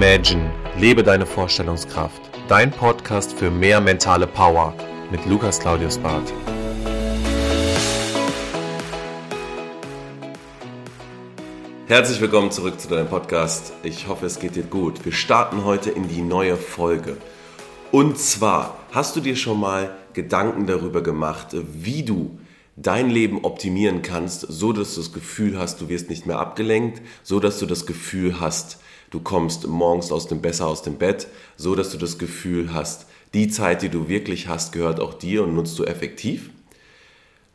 Imagine, lebe deine Vorstellungskraft. Dein Podcast für mehr mentale Power mit Lukas Claudius Barth. Herzlich willkommen zurück zu deinem Podcast. Ich hoffe, es geht dir gut. Wir starten heute in die neue Folge. Und zwar, hast du dir schon mal Gedanken darüber gemacht, wie du dein Leben optimieren kannst, so dass du das Gefühl hast, du wirst nicht mehr abgelenkt, so dass du das Gefühl hast, du kommst morgens aus dem besser aus dem Bett, so dass du das Gefühl hast, die Zeit, die du wirklich hast, gehört auch dir und nutzt du effektiv?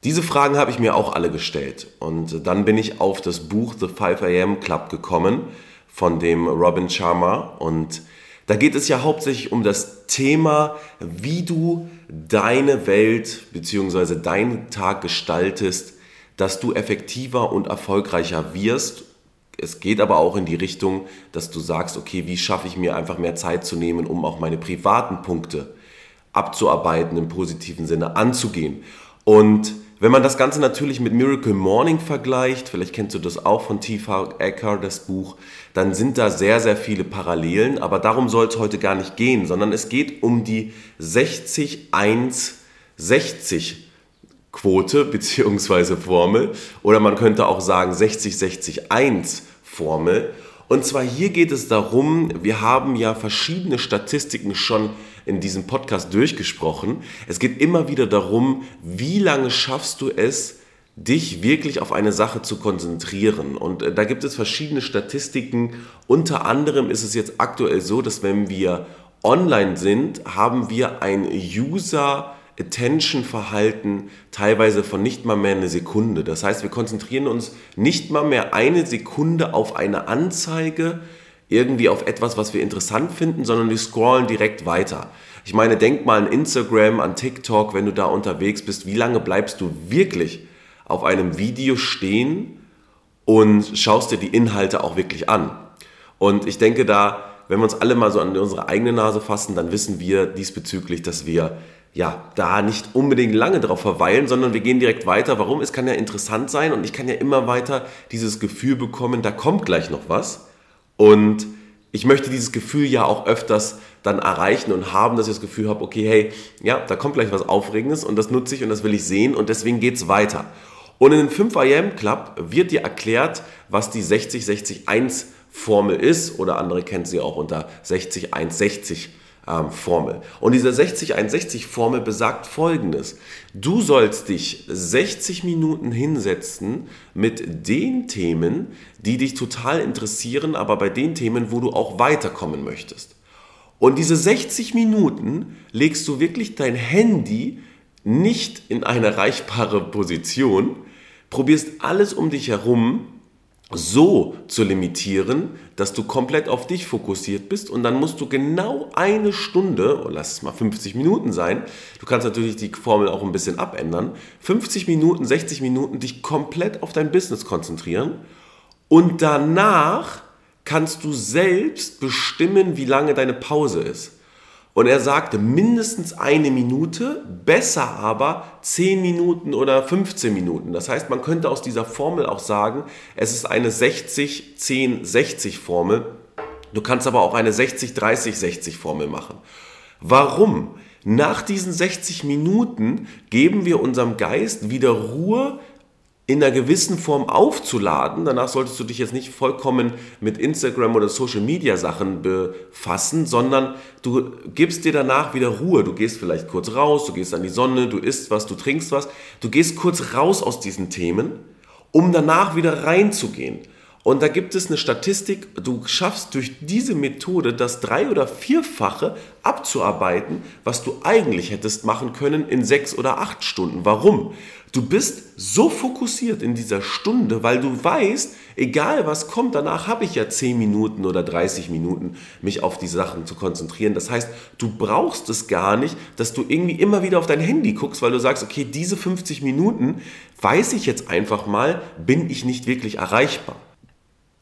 Diese Fragen habe ich mir auch alle gestellt und dann bin ich auf das Buch The 5 AM Club gekommen von dem Robin Sharma und da geht es ja hauptsächlich um das Thema, wie du deine Welt bzw. deinen Tag gestaltest, dass du effektiver und erfolgreicher wirst. Es geht aber auch in die Richtung, dass du sagst, okay, wie schaffe ich mir einfach mehr Zeit zu nehmen, um auch meine privaten Punkte abzuarbeiten, im positiven Sinne anzugehen. Und wenn man das Ganze natürlich mit Miracle Morning vergleicht, vielleicht kennst du das auch von T.V. Ecker, das Buch, dann sind da sehr, sehr viele Parallelen, aber darum soll es heute gar nicht gehen, sondern es geht um die 60-1-60 Quote bzw. Formel oder man könnte auch sagen 60-60-1 Formel. Und zwar hier geht es darum, wir haben ja verschiedene Statistiken schon in diesem Podcast durchgesprochen. Es geht immer wieder darum, wie lange schaffst du es, dich wirklich auf eine Sache zu konzentrieren. Und äh, da gibt es verschiedene Statistiken. Unter anderem ist es jetzt aktuell so, dass wenn wir online sind, haben wir ein User Attention Verhalten teilweise von nicht mal mehr eine Sekunde. Das heißt, wir konzentrieren uns nicht mal mehr eine Sekunde auf eine Anzeige, irgendwie auf etwas, was wir interessant finden, sondern wir scrollen direkt weiter. Ich meine, denk mal an Instagram, an TikTok, wenn du da unterwegs bist, wie lange bleibst du wirklich auf einem Video stehen und schaust dir die Inhalte auch wirklich an? Und ich denke da, wenn wir uns alle mal so an unsere eigene Nase fassen, dann wissen wir diesbezüglich, dass wir ja, da nicht unbedingt lange drauf verweilen, sondern wir gehen direkt weiter. Warum? Es kann ja interessant sein und ich kann ja immer weiter dieses Gefühl bekommen, da kommt gleich noch was. Und ich möchte dieses Gefühl ja auch öfters dann erreichen und haben, dass ich das Gefühl habe, okay, hey, ja, da kommt gleich was Aufregendes und das nutze ich und das will ich sehen und deswegen geht es weiter. Und in den 5 IM Club wird dir erklärt, was die 60-60-1 Formel ist oder andere kennen sie auch unter 60-1-60 ähm, Formel. Und diese 60-61 Formel besagt folgendes. Du sollst dich 60 Minuten hinsetzen mit den Themen, die dich total interessieren, aber bei den Themen, wo du auch weiterkommen möchtest. Und diese 60 Minuten legst du wirklich dein Handy nicht in eine erreichbare Position, probierst alles um dich herum so zu limitieren, dass du komplett auf dich fokussiert bist und dann musst du genau eine Stunde, oder lass es mal 50 Minuten sein, du kannst natürlich die Formel auch ein bisschen abändern, 50 Minuten, 60 Minuten dich komplett auf dein Business konzentrieren und danach kannst du selbst bestimmen, wie lange deine Pause ist. Und er sagte mindestens eine Minute, besser aber 10 Minuten oder 15 Minuten. Das heißt, man könnte aus dieser Formel auch sagen, es ist eine 60-10-60 Formel. Du kannst aber auch eine 60-30-60 Formel machen. Warum? Nach diesen 60 Minuten geben wir unserem Geist wieder Ruhe, in einer gewissen Form aufzuladen. Danach solltest du dich jetzt nicht vollkommen mit Instagram oder Social Media Sachen befassen, sondern du gibst dir danach wieder Ruhe. Du gehst vielleicht kurz raus, du gehst an die Sonne, du isst was, du trinkst was. Du gehst kurz raus aus diesen Themen, um danach wieder reinzugehen. Und da gibt es eine Statistik, du schaffst durch diese Methode das drei- oder vierfache abzuarbeiten, was du eigentlich hättest machen können in sechs oder acht Stunden. Warum? Du bist so fokussiert in dieser Stunde, weil du weißt, egal was kommt, danach habe ich ja 10 Minuten oder 30 Minuten, mich auf die Sachen zu konzentrieren. Das heißt, du brauchst es gar nicht, dass du irgendwie immer wieder auf dein Handy guckst, weil du sagst, okay, diese 50 Minuten weiß ich jetzt einfach mal, bin ich nicht wirklich erreichbar.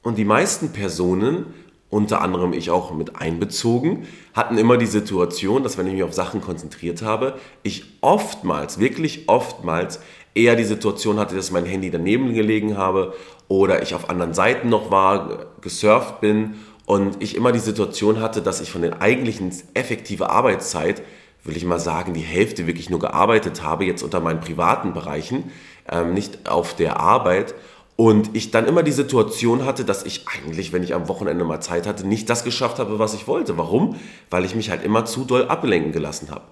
Und die meisten Personen unter anderem ich auch mit einbezogen, hatten immer die Situation, dass wenn ich mich auf Sachen konzentriert habe, ich oftmals, wirklich oftmals eher die Situation hatte, dass mein Handy daneben gelegen habe oder ich auf anderen Seiten noch war, gesurft bin und ich immer die Situation hatte, dass ich von den eigentlichen effektiven Arbeitszeit, will ich mal sagen, die Hälfte wirklich nur gearbeitet habe, jetzt unter meinen privaten Bereichen, ähm, nicht auf der Arbeit. Und ich dann immer die Situation hatte, dass ich eigentlich, wenn ich am Wochenende mal Zeit hatte, nicht das geschafft habe, was ich wollte. Warum? Weil ich mich halt immer zu doll ablenken gelassen habe.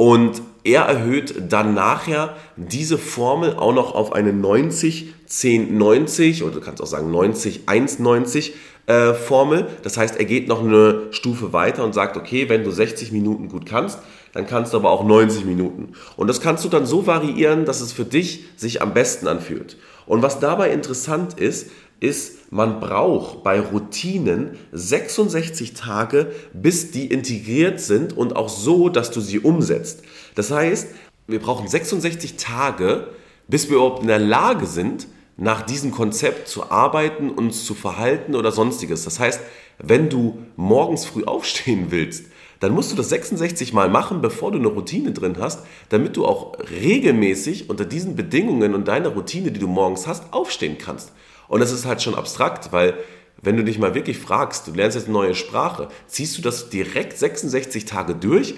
Und er erhöht dann nachher diese Formel auch noch auf eine 90, 10, 90 oder du kannst auch sagen 90, 1, 90 äh, Formel. Das heißt, er geht noch eine Stufe weiter und sagt, okay, wenn du 60 Minuten gut kannst, dann kannst du aber auch 90 Minuten. Und das kannst du dann so variieren, dass es für dich sich am besten anfühlt. Und was dabei interessant ist, ist, man braucht bei Routinen 66 Tage, bis die integriert sind und auch so, dass du sie umsetzt. Das heißt, wir brauchen 66 Tage, bis wir überhaupt in der Lage sind, nach diesem Konzept zu arbeiten, uns zu verhalten oder sonstiges. Das heißt, wenn du morgens früh aufstehen willst, dann musst du das 66 Mal machen, bevor du eine Routine drin hast, damit du auch regelmäßig unter diesen Bedingungen und deiner Routine, die du morgens hast, aufstehen kannst. Und das ist halt schon abstrakt, weil wenn du dich mal wirklich fragst, du lernst jetzt eine neue Sprache, ziehst du das direkt 66 Tage durch?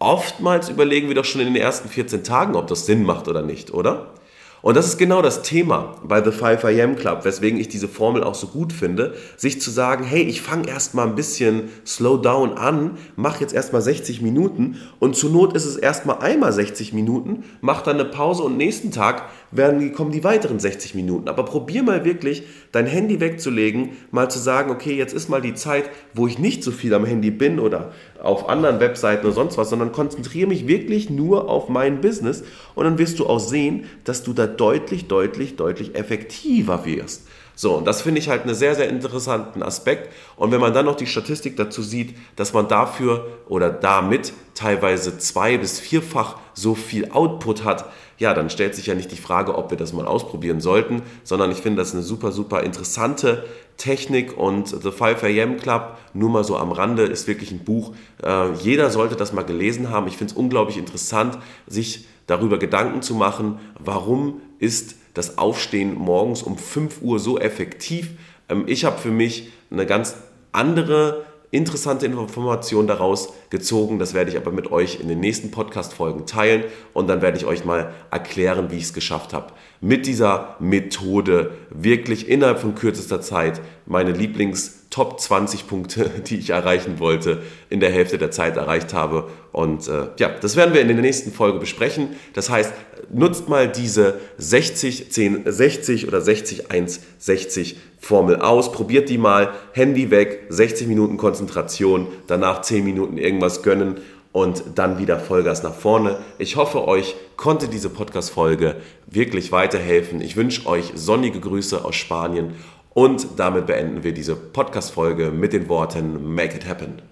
Oftmals überlegen wir doch schon in den ersten 14 Tagen, ob das Sinn macht oder nicht, oder? Und das ist genau das Thema bei The 5 AM Club, weswegen ich diese Formel auch so gut finde, sich zu sagen, hey, ich fange erstmal ein bisschen slow down an, mach jetzt erstmal 60 Minuten und zur Not ist es erstmal einmal 60 Minuten, mach dann eine Pause und nächsten Tag werden, kommen die weiteren 60 Minuten. Aber probier mal wirklich, dein Handy wegzulegen, mal zu sagen, okay, jetzt ist mal die Zeit, wo ich nicht so viel am Handy bin oder auf anderen Webseiten oder sonst was, sondern konzentriere mich wirklich nur auf mein Business und dann wirst du auch sehen, dass du da deutlich, deutlich, deutlich effektiver wirst. So, und das finde ich halt einen sehr, sehr interessanten Aspekt. Und wenn man dann noch die Statistik dazu sieht, dass man dafür oder damit teilweise zwei- bis vierfach so viel Output hat, ja, dann stellt sich ja nicht die Frage, ob wir das mal ausprobieren sollten, sondern ich finde das eine super, super interessante Technik und The 5 AM Club, nur mal so am Rande, ist wirklich ein Buch. Äh, jeder sollte das mal gelesen haben. Ich finde es unglaublich interessant, sich darüber Gedanken zu machen, warum ist das Aufstehen morgens um 5 Uhr so effektiv. Ähm, ich habe für mich eine ganz andere interessante Informationen daraus gezogen. Das werde ich aber mit euch in den nächsten Podcast-Folgen teilen und dann werde ich euch mal erklären, wie ich es geschafft habe, mit dieser Methode wirklich innerhalb von kürzester Zeit meine Lieblings- Top 20 Punkte, die ich erreichen wollte, in der Hälfte der Zeit erreicht habe. Und äh, ja, das werden wir in der nächsten Folge besprechen. Das heißt, nutzt mal diese 60, 10, 60 oder 60, 1, 60 Formel aus. Probiert die mal. Handy weg, 60 Minuten Konzentration, danach 10 Minuten irgendwas gönnen und dann wieder Vollgas nach vorne. Ich hoffe, euch konnte diese Podcast-Folge wirklich weiterhelfen. Ich wünsche euch sonnige Grüße aus Spanien und damit beenden wir diese Podcast-Folge mit den Worten Make it happen.